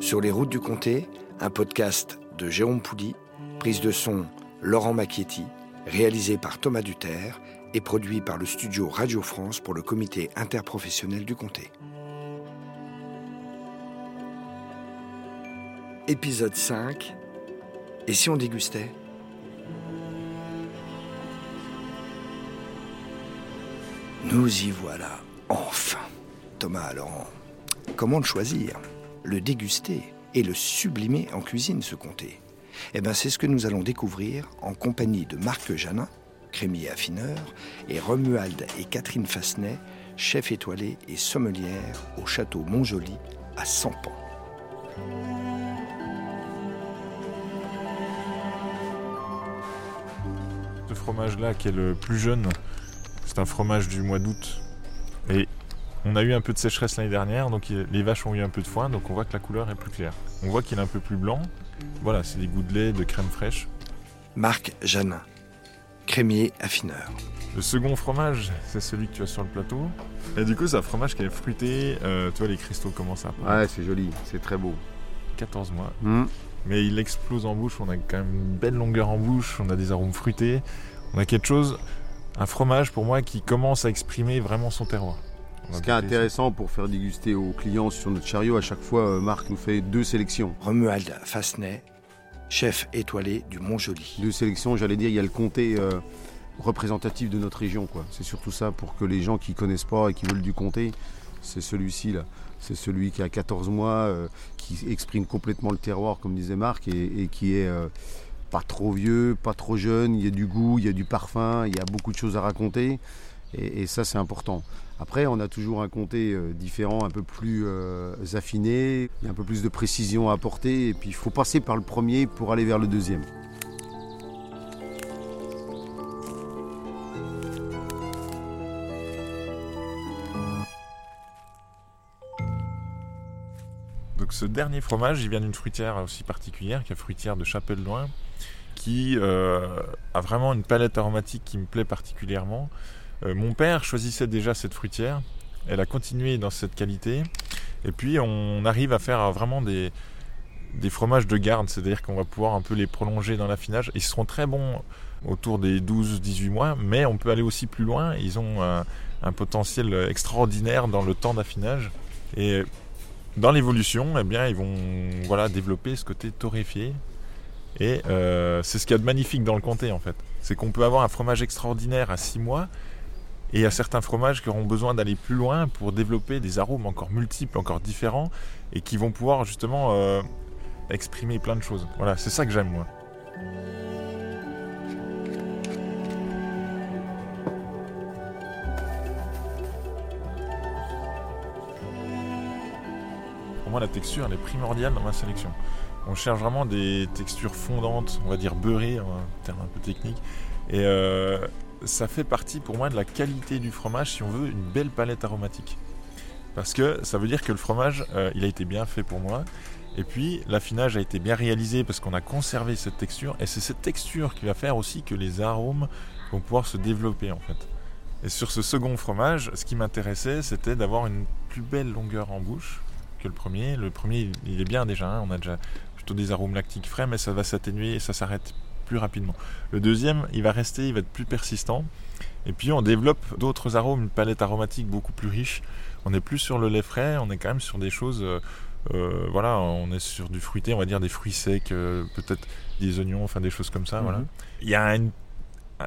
Sur les routes du comté, un podcast de Jérôme Poudy, prise de son Laurent Macchietti, réalisé par Thomas Duterre et produit par le studio Radio France pour le comité interprofessionnel du comté. Épisode 5 Et si on dégustait? Nous y voilà, enfin. Thomas, Laurent, comment le choisir? Le déguster et le sublimer en cuisine, ce comté Eh bien, c'est ce que nous allons découvrir en compagnie de Marc Janin, crémier affineur, et Romuald et Catherine Fassenet, chef étoilé et sommelière au château Montjoli à Sampan. Ce fromage-là, qui est le plus jeune, c'est un fromage du mois d'août. Et on a eu un peu de sécheresse l'année dernière, donc les vaches ont eu un peu de foin, donc on voit que la couleur est plus claire. On voit qu'il est un peu plus blanc. Voilà, c'est des goûts de lait, de crème fraîche. Marc Janin, crémier affineur. Le second fromage, c'est celui que tu as sur le plateau. Et du coup, c'est un fromage qui est fruité. Euh, tu vois, les cristaux commencent à Ouais, c'est joli, c'est très beau. 14 mois. Mmh. Mais il explose en bouche. On a quand même une belle longueur en bouche. On a des arômes fruités. On a quelque chose, un fromage pour moi qui commence à exprimer vraiment son terroir. Ce qui est intéressant pour faire déguster aux clients sur notre chariot, à chaque fois, euh, Marc nous fait deux sélections. Romuald Fassenet, chef étoilé du Montjoli. Deux sélections, j'allais dire, il y a le comté euh, représentatif de notre région. quoi. C'est surtout ça pour que les gens qui connaissent pas et qui veulent du comté, c'est celui-ci là. C'est celui qui a 14 mois, euh, qui exprime complètement le terroir, comme disait Marc, et, et qui est euh, pas trop vieux, pas trop jeune. Il y a du goût, il y a du parfum, il y a beaucoup de choses à raconter. Et, ça, c'est important. Après, on a toujours un comté euh, différent, un peu plus euh, affiné, il y a un peu plus de précision à apporter. Et puis, il faut passer par le premier pour aller vers le deuxième. Donc ce dernier fromage, il vient d'une fruitière aussi particulière, qui est la fruitière de Chapelle-Loin, qui euh, a vraiment une palette aromatique qui me plaît particulièrement. Euh, mon père choisissait déjà cette fruitière, elle a continué dans cette qualité, et puis on arrive à faire vraiment des, des fromages de garde, c'est-à-dire qu'on va pouvoir un peu les prolonger dans l'affinage. Ils seront très bons autour des 12-18 mois, mais on peut aller aussi plus loin, ils ont un, potentiel extraordinaire dans le temps d'affinage. Et dans l'évolution, eh bien, ils vont voilà, développer ce côté torréfié. Et euh, c'est ce qu'il y a de magnifique dans le comté, en fait. C'est qu'on peut avoir un fromage extraordinaire à 6 mois, et il y a certains fromages qui auront besoin d'aller plus loin pour développer des arômes encore multiples, encore différents, et qui vont pouvoir justement euh, exprimer plein de choses. Voilà, c'est ça que j'aime, moi. Pour moi, la texture, elle est primordiale dans ma sélection. On cherche vraiment des textures fondantes, on va dire beurrées, un terme un peu technique. Et euh, ça fait partie pour moi de la qualité du fromage si on veut une belle palette aromatique. Parce que ça veut dire que le fromage, euh, il a été bien fait pour moi. Et puis l'affinage a été bien réalisé parce qu'on a conservé cette texture. Et c'est cette texture qui va faire aussi que les arômes vont pouvoir se développer en fait. Et sur ce second fromage, ce qui m'intéressait, c'était d'avoir une plus belle longueur en bouche que le premier. Le premier, il est bien déjà. hein. On a déjà plutôt des arômes lactiques frais, mais ça va s'atténuer et ça s'arrête plus rapidement. Le deuxième, il va rester, il va être plus persistant. Et puis on développe d'autres arômes, une palette aromatique beaucoup plus riche. On n'est plus sur le lait frais, on est quand même sur des choses. euh, euh, voilà, on est sur du fruité, on va dire des fruits secs, euh, peut-être des oignons, enfin des choses comme ça. Voilà. Mhm. Il y a une-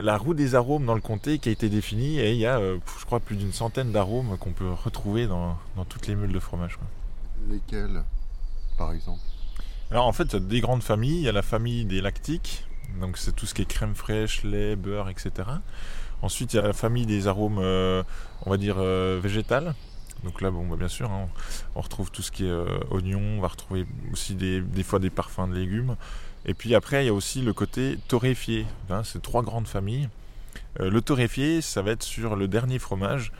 la roue des arômes dans le comté qui a été définie et il y a, euh, je crois, plus d'une centaine d'arômes qu'on peut retrouver dans, dans toutes les mules de fromage. quoi. Lesquels, par exemple? Alors en fait, il y a des grandes familles. Il y a la famille des lactiques, donc c'est tout ce qui est crème fraîche, lait, beurre, etc. Ensuite, il y a la famille des arômes, euh, on va dire, euh, végétales. Donc là, bon, bah, bien sûr, hein, on retrouve tout ce qui est euh, oignon, on va retrouver aussi des, des fois des parfums de légumes. Et puis après, il y a aussi le côté torréfié. Hein, c'est trois grandes familles. Euh, le torréfié, ça va être sur le dernier fromage.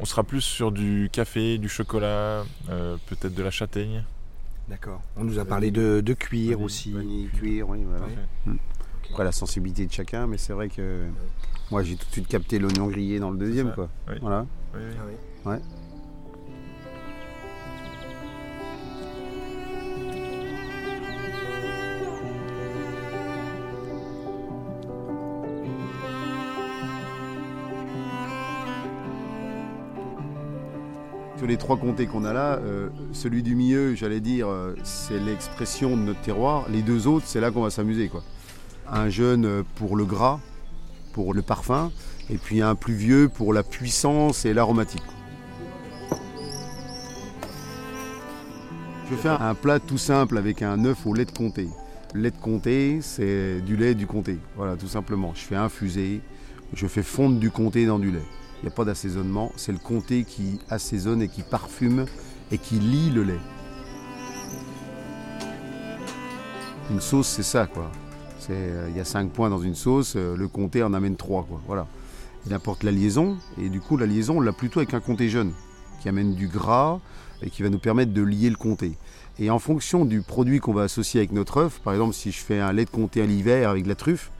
On sera plus sur du café, du chocolat, peut-être de la châtaigne. D'accord. On nous a parlé de, de cuir Vanille- aussi. vanille, cuir, oui. voilà. Parfait. Après, la sensibilité de chacun, mais c'est vrai que moi, j'ai tout de suite capté l'oignon grillé dans le deuxième, quoi. Oui. Voilà. Oui, les trois comtés qu'on a là, euh, celui du milieu, j'allais dire, euh, c'est l'expression de notre terroir. Les deux autres, c'est là qu'on va s'amuser. quoi. Un jeune pour le gras, pour le parfum, et puis un plus vieux pour la puissance et l'aromatique. Je vais faire un plat tout simple avec un œuf au lait de comté. Le lait de comté, c'est du lait du comté. Voilà, tout simplement. Je fais infuser, je fais fondre du comté dans du lait. Il n'y a pas d'assaisonnement, c'est le comté qui assaisonne et qui parfume et qui lie le lait. Une sauce, c'est ça, quoi. Euh, Il y a cinq points dans une sauce, euh, le comté en amène trois. Voilà. Il apporte la liaison, et du coup, la liaison, on l'a plutôt avec un comté jeune, qui amène du gras et qui va nous permettre de lier le comté. Et en fonction du produit qu'on va associer avec notre œuf, par exemple, si je fais un lait de comté à l'hiver avec la truffe,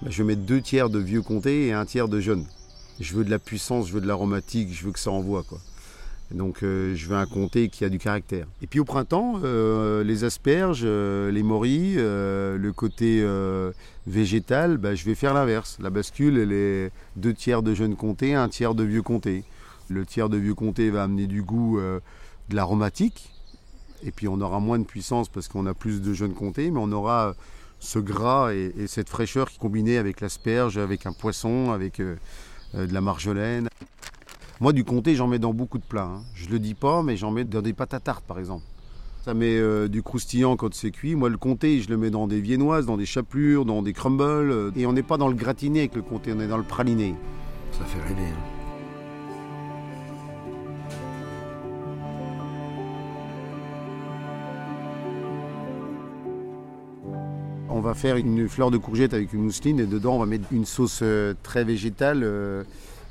bah, je vais mettre deux tiers de vieux comté et un tiers de jeune. Je veux de la puissance, je veux de l'aromatique, je veux que ça envoie, quoi. Donc euh, je veux un comté qui a du caractère. Et puis au printemps, euh, les asperges, euh, les morilles, le côté végétal, bah, je vais faire l'inverse. La bascule, elle est deux tiers de jeune comté, un tiers de vieux comté. Le tiers de vieux comté va amener du goût, de l'aromatique. Et puis on aura moins de puissance parce qu'on a plus de jeunes comté, mais on aura ce gras et, et cette fraîcheur qui combinée avec l'asperge, avec un poisson, avec de la marjolaine. Moi, du comté, j'en mets dans beaucoup de plats. hein. Je le dis pas, mais j'en mets dans des pâtes à tarte, par exemple. Ça met euh, du croustillant quand c'est cuit. Moi, le comté, je le mets dans des viennoises, dans des chapelures, dans des crumbles. euh, Et on n'est pas dans le gratiné avec le comté, on est dans le praliné. Ça fait rêver. hein. On va faire une fleur de courgette avec une mousseline et dedans, on va mettre une sauce euh, très végétale euh,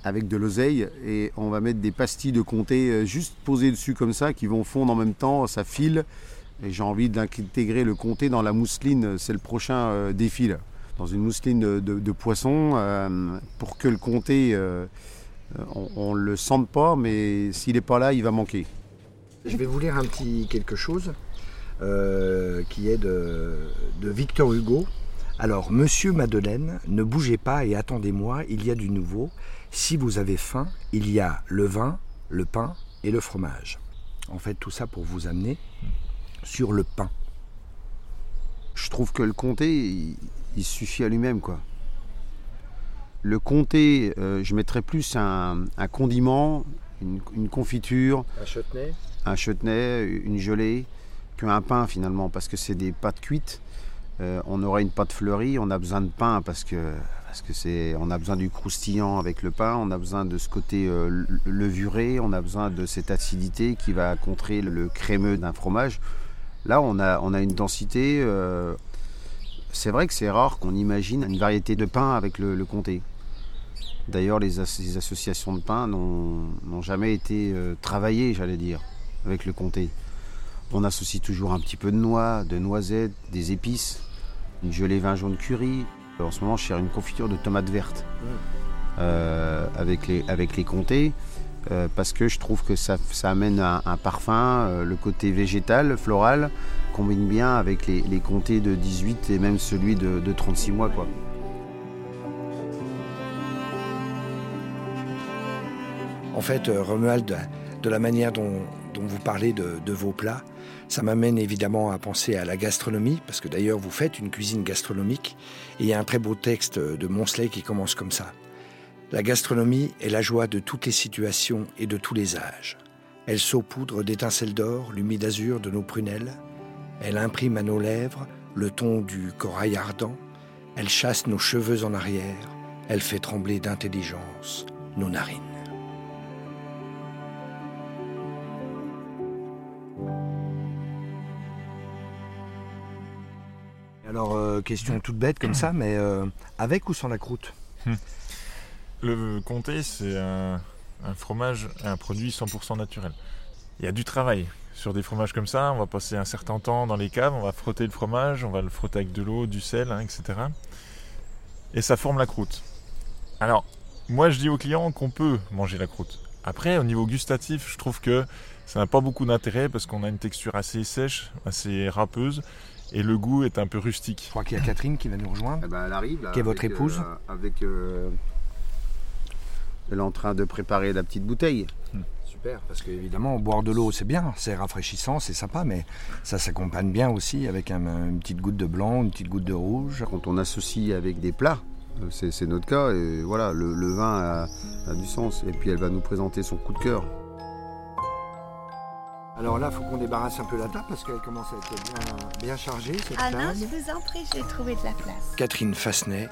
avec de l'oseille et on va mettre des pastilles de comté euh, juste posées dessus comme ça qui vont fondre en même temps, ça file. Et j'ai envie d'intégrer le comté dans la mousseline, c'est le prochain défi là. Dans une mousseline de, poisson pour que le comté, on, ne le sente pas, mais s'il n'est pas là, il va manquer. Je vais vous lire un petit quelque chose euh, qui est de, de Victor Hugo. Alors, Monsieur Madeleine, ne bougez pas et attendez-moi, il y a du nouveau. Si vous avez faim, il y a le vin, le pain et le fromage. En fait, tout ça pour vous amener sur le pain. Je trouve que le comté, il, il suffit à lui-même, quoi. Le comté, euh, je mettrais plus un, un condiment, une, une confiture, Un chutney un chutney, une gelée, qu'un pain finalement, parce que c'est des pâtes cuites. Euh, on aura une pâte fleurie, on a besoin de pain parce que parce que c'est, on a besoin du croustillant avec le pain, on a besoin de ce côté euh, le- levuré, on a besoin de cette acidité qui va contrer le, crémeux d'un fromage. Là, on a, on a une densité. euh, c'est vrai que c'est rare qu'on imagine une variété de pain avec le, comté. D'ailleurs, les, as- les associations de pain n'ont jamais été travaillées, j'allais dire, avec le comté. On associe toujours un petit peu de noix, de noisettes, des épices, une gelée vin jaune curry. En ce moment, je sers une confiture de tomates vertes euh, avec, les, avec les comtés. euh, parce que je trouve que ça, ça amène un, un parfum, euh, le côté végétal, floral, combine bien avec les, les comtés de 18 et même celui de, de 36 mois. Quoi. En fait, euh, Romuald, de la manière dont, dont vous parlez de, vos plats, ça m'amène évidemment à penser à la gastronomie, parce que d'ailleurs vous faites une cuisine gastronomique, et il y a un très beau texte de Monsley qui commence comme ça. La gastronomie est la joie de toutes les situations et de tous les âges. Elle saupoudre d'étincelles d'or l'humide azur de nos prunelles. Elle imprime à nos lèvres le ton du corail ardent. Elle chasse nos cheveux en arrière. Elle fait trembler d'intelligence nos narines. Euh, question toute bête comme ça, mais euh, avec ou sans la croûte Le comté, c'est un, un fromage, un produit 100% naturel. Il y a du travail sur des fromages comme ça. On va passer un certain temps dans les caves, on va frotter le fromage, on va le frotter avec de l'eau, du sel, hein, etc. Et ça forme la croûte. Alors, moi, je dis aux clients qu'on peut manger la croûte. Après, au niveau gustatif, je trouve que ça n'a pas beaucoup d'intérêt parce qu'on a une texture assez sèche, assez râpeuse, et le goût est un peu rustique. Je crois qu'il y a Catherine qui va nous rejoindre. Eh ben, elle arrive là. Qui est votre épouse euh, Avec. euh, elle est en train de préparer la petite bouteille. Hmm. super, parce qu'évidemment, boire de l'eau, c'est bien, c'est rafraîchissant, c'est sympa, mais ça s'accompagne bien aussi avec un- une petite goutte de blanc, une petite goutte de rouge. Quand on associe avec des plats, euh, c'est c'est notre cas, et voilà, le, le vin a, a du sens. Et puis elle va nous présenter son coup de cœur. Alors là, il faut qu'on débarrasse un peu la table, parce qu'elle commence à être bien, bien chargée, cette Ah non, je vous en prie, j'ai trouvé de la place. Catherine Fassenet,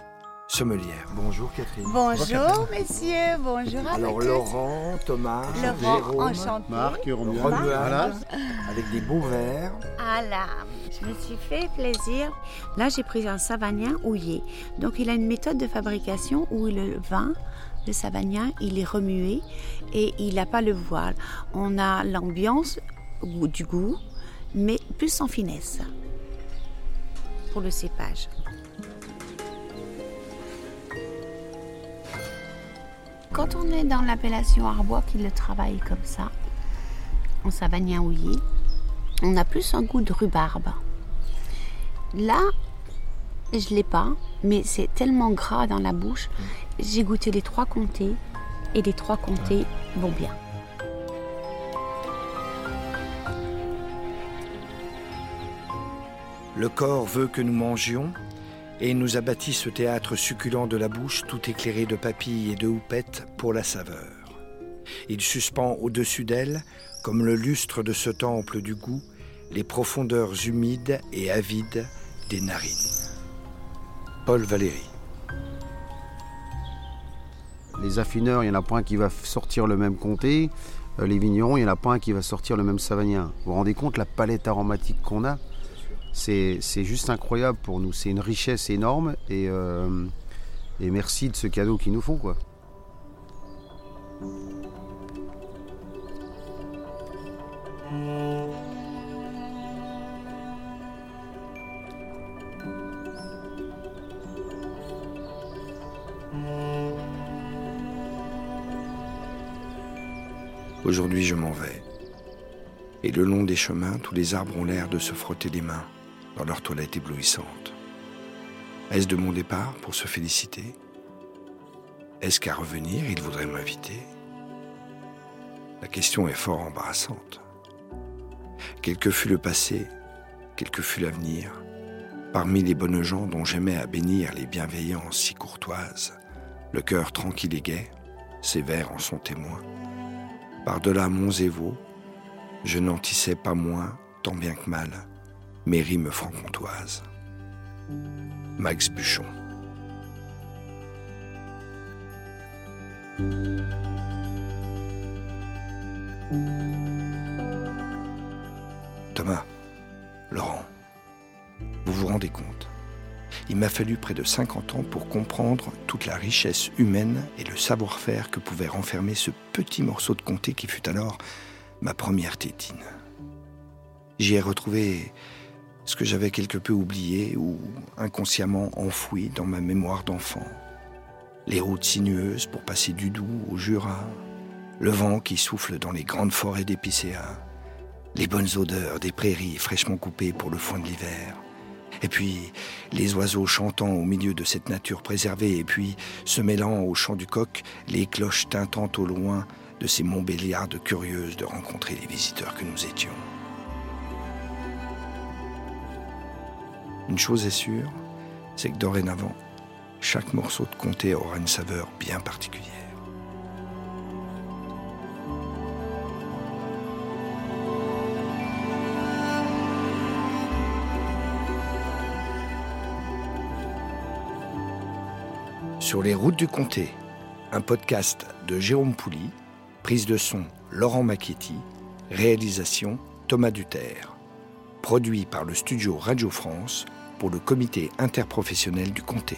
sommelière. Bonjour Catherine. Bonjour, messieurs, bonjour à Alors. Laurent, Thomas, Laurent, Jérôme, enchanté. Marc, Romuald, voilà. avec des beaux verres. Ah là, je me suis fait plaisir. Là, j'ai pris un savagnin houillé. Donc, il a une méthode de fabrication où le vin, le savagnin, il est remué et il n'a pas le voile. On a l'ambiance ou du goût, mais plus en finesse pour le cépage. Quand on est dans l'appellation Arbois qui le travaille comme ça, en savagnin houillé, on a plus un goût de rhubarbe. Là, je l'ai pas, mais c'est tellement gras dans la bouche. J'ai goûté les trois comtés et les trois comtés vont bien. Le corps veut que nous mangions et nous a bâti ce théâtre succulent de la bouche tout éclairé de papilles et de houppettes pour la saveur. Il suspend au-dessus d'elle, comme le lustre de ce temple du goût, les profondeurs humides et avides des narines. Paul Valéry. Les affineurs, il n'y en a un qui va sortir le même comté. Euh, Les vignerons, il n'y en a pas un qui va sortir le même savagnin. Vous vous rendez compte la palette aromatique qu'on a? C'est juste incroyable pour nous. C'est une richesse énorme et, euh, merci de ce cadeau qu'ils nous font. Aujourd'hui, je m'en vais. Et le long des chemins, tous les arbres ont l'air de se frotter les mains dans leur toilette éblouissante. Est-ce de mon départ pour se féliciter? Est-ce qu'à revenir, ils voudraient m'inviter? La question est fort embarrassante. Quel que fut le passé, quel que fut l'avenir, parmi les bonnes gens dont j'aimais à bénir les bienveillances si courtoises, le cœur tranquille et gai, vers en sont témoins. Par-delà monts et je n'en tissais pas moins, tant bien que mal, mes rimes franc-comtoises. Max Buchon. Thomas, Laurent, vous vous rendez compte Il m'a fallu près de 50 ans pour comprendre toute la richesse humaine et le savoir-faire que pouvait renfermer ce petit morceau de comté qui fut alors ma première tétine. J'y ai retrouvé ce que j'avais quelque peu oublié ou inconsciemment enfoui dans ma mémoire d'enfant. Les routes sinueuses pour passer du Doubs au Jura, le vent qui souffle dans les grandes forêts d'épicéas, les bonnes odeurs des prairies fraîchement coupées pour le foin de l'hiver, et puis les oiseaux chantant au milieu de cette nature préservée, et puis se mêlant au chant du coq, les cloches tintant au loin de ces Montbéliardes curieuses de rencontrer les visiteurs que nous étions. Une chose est sûre, c'est que dorénavant, chaque morceau de comté aura une saveur bien particulière. Sur les routes du comté, un podcast de Jérôme Pouly, prise de son Laurent Macchietti, réalisation Thomas Duterre, produit par le studio Radio France pour le comité interprofessionnel du comté.